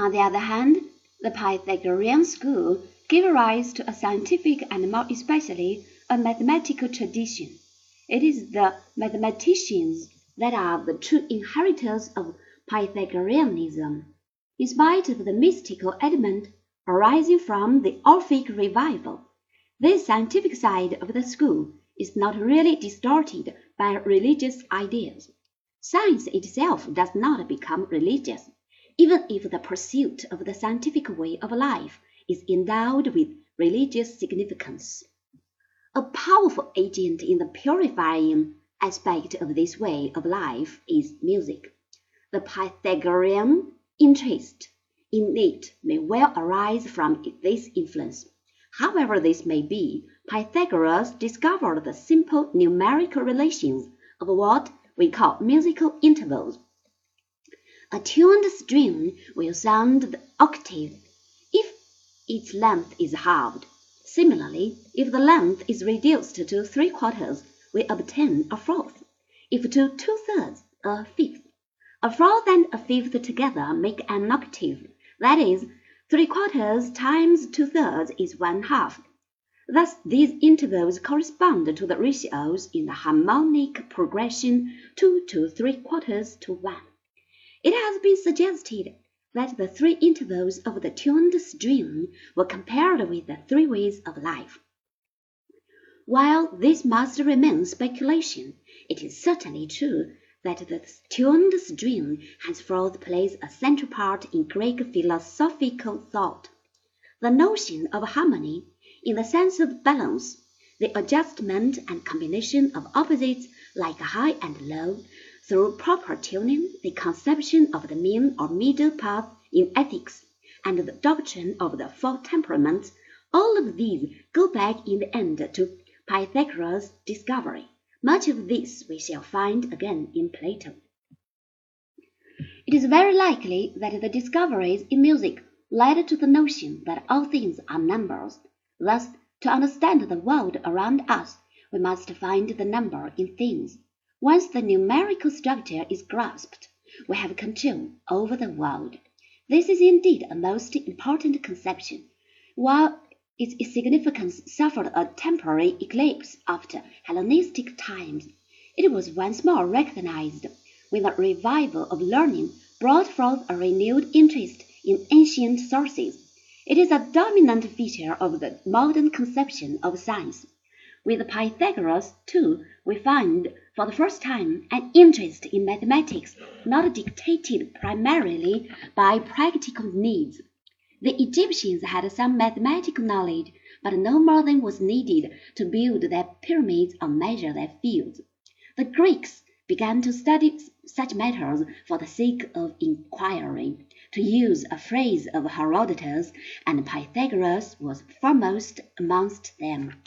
On the other hand, the Pythagorean school gave rise to a scientific and more especially a mathematical tradition. It is the mathematicians that are the true inheritors of Pythagoreanism. In spite of the mystical element arising from the Orphic revival, this scientific side of the school is not really distorted by religious ideas. Science itself does not become religious, even if the pursuit of the scientific way of life is endowed with religious significance. A powerful agent in the purifying aspect of this way of life is music. The Pythagorean interest in it may well arise from this influence. However this may be, Pythagoras discovered the simple numerical relations of what we call musical intervals. A tuned string will sound the octave if its length is halved. Similarly, if the length is reduced to three quarters, we obtain a fourth; if to two thirds, a fifth. A fourth and a fifth together make an octave, that is, three quarters times two thirds is one half. Thus these intervals correspond to the ratios in the harmonic progression two to three quarters to one. It has been suggested that the three intervals of the tuned string were compared with the three ways of life. While this must remain speculation, it is certainly true that the tuned string henceforth plays a central part in Greek philosophical thought. The notion of harmony, in the sense of balance, the adjustment and combination of opposites like high and low, through proper tuning, the conception of the mean or middle path in ethics, and the doctrine of the four temperaments, all of these go back in the end to Pythagoras' discovery. Much of this we shall find again in Plato. It is very likely that the discoveries in music led to the notion that all things are numbers. Thus, to understand the world around us, we must find the number in things. Once the numerical structure is grasped, we have control over the world. This is indeed a most important conception. While its significance suffered a temporary eclipse after Hellenistic times, it was once more recognized when the revival of learning brought forth a renewed interest in ancient sources. It is a dominant feature of the modern conception of science. With Pythagoras, too, we find for the first time an interest in mathematics not dictated primarily by practical needs. The Egyptians had some mathematical knowledge, but no more than was needed to build their pyramids or measure their fields. The Greeks began to study such matters for the sake of inquiry, to use a phrase of Herodotus, and Pythagoras was foremost amongst them.